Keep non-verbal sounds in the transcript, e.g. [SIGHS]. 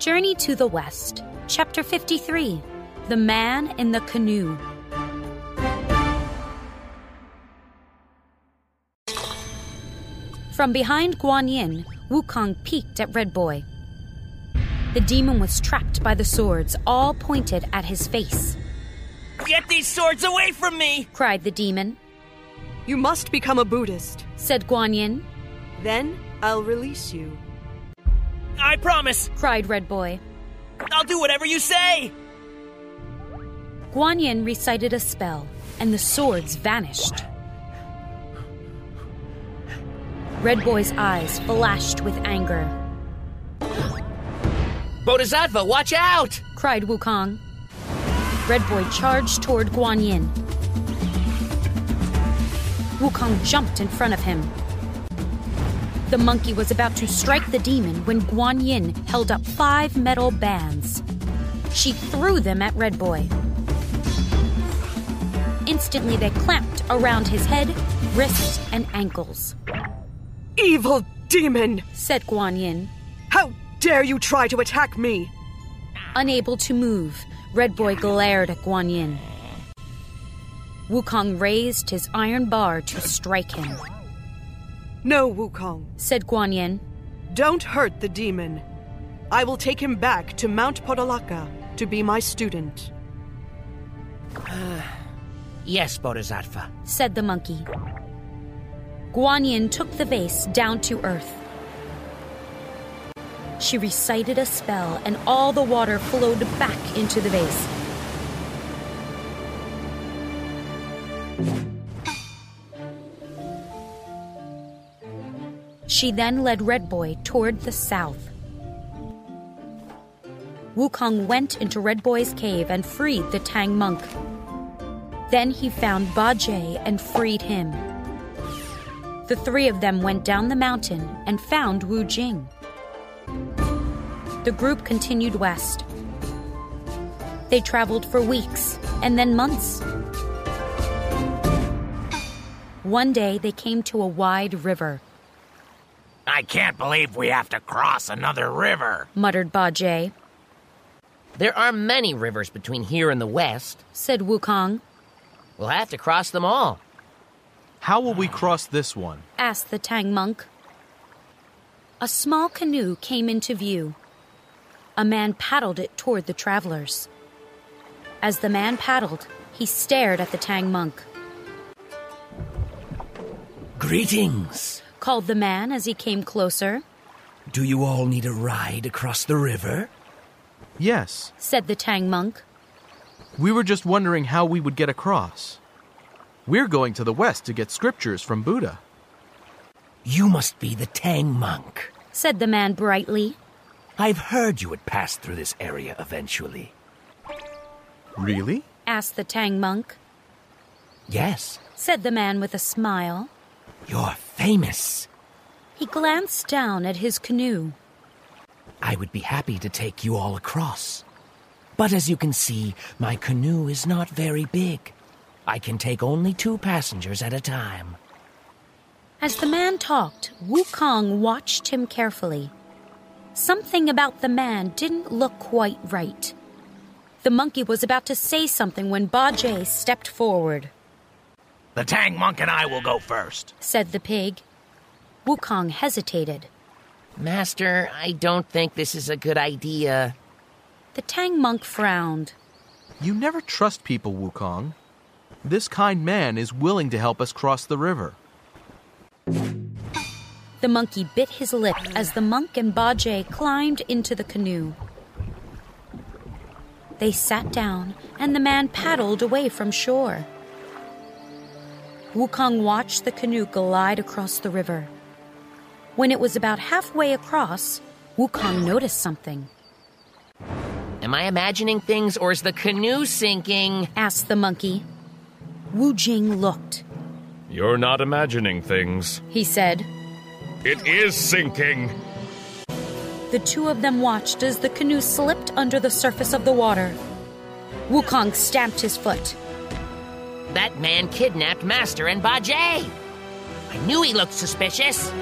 Journey to the West, Chapter 53 The Man in the Canoe. From behind Guan Yin, Wukong peeked at Red Boy. The demon was trapped by the swords, all pointed at his face. Get these swords away from me! cried the demon. You must become a Buddhist. Said Guan Yin. Then I'll release you. I promise! cried Red Boy. I'll do whatever you say! Guan Yin recited a spell, and the swords vanished. Red Boy's eyes flashed with anger. Bodhisattva, watch out! cried Wukong. Red Boy charged toward Guan Yin. Wukong jumped in front of him. The monkey was about to strike the demon when Guan Yin held up five metal bands. She threw them at Red Boy. Instantly, they clamped around his head, wrists, and ankles. Evil demon! said Guan Yin. How dare you try to attack me? Unable to move, Red Boy glared at Guan Yin. Wukong raised his iron bar to strike him. No, Wukong, said Guan Yin. Don't hurt the demon. I will take him back to Mount Potalaka to be my student. [SIGHS] yes, Bodhisattva, said the monkey. Guan Yin took the vase down to earth. She recited a spell, and all the water flowed back into the vase. She then led Red Boy toward the south. Wukong went into Red Boy's cave and freed the Tang monk. Then he found Bajie and freed him. The three of them went down the mountain and found Wu Jing. The group continued west. They traveled for weeks and then months. One day they came to a wide river. I can't believe we have to cross another river, muttered Bajie. There are many rivers between here and the west, said Wukong. We'll have to cross them all. How will we cross this one? asked the Tang monk. A small canoe came into view. A man paddled it toward the travelers. As the man paddled, he stared at the Tang monk. Greetings, called the man as he came closer. Do you all need a ride across the river? Yes, said the Tang monk. We were just wondering how we would get across. We're going to the west to get scriptures from Buddha. You must be the Tang monk, said the man brightly. I've heard you would pass through this area eventually. Really? asked the Tang monk. Yes, said the man with a smile. You're famous. He glanced down at his canoe. I would be happy to take you all across. But as you can see, my canoe is not very big. I can take only two passengers at a time. As the man talked, Wukong watched him carefully. Something about the man didn't look quite right. The monkey was about to say something when Ba Bajie stepped forward. The Tang monk and I will go first, said the pig. Wukong hesitated. Master, I don't think this is a good idea. The Tang monk frowned. You never trust people, Wukong. This kind man is willing to help us cross the river. The monkey bit his lip as the monk and Bajie climbed into the canoe. They sat down, and the man paddled away from shore. Wukong watched the canoe glide across the river. When it was about halfway across, Wukong noticed something. Am I imagining things or is the canoe sinking? asked the monkey. Wu Jing looked. You're not imagining things, he said. It is sinking. The two of them watched as the canoe slipped under the surface of the water. Wukong stamped his foot. That man kidnapped Master and Bajie. I knew he looked suspicious.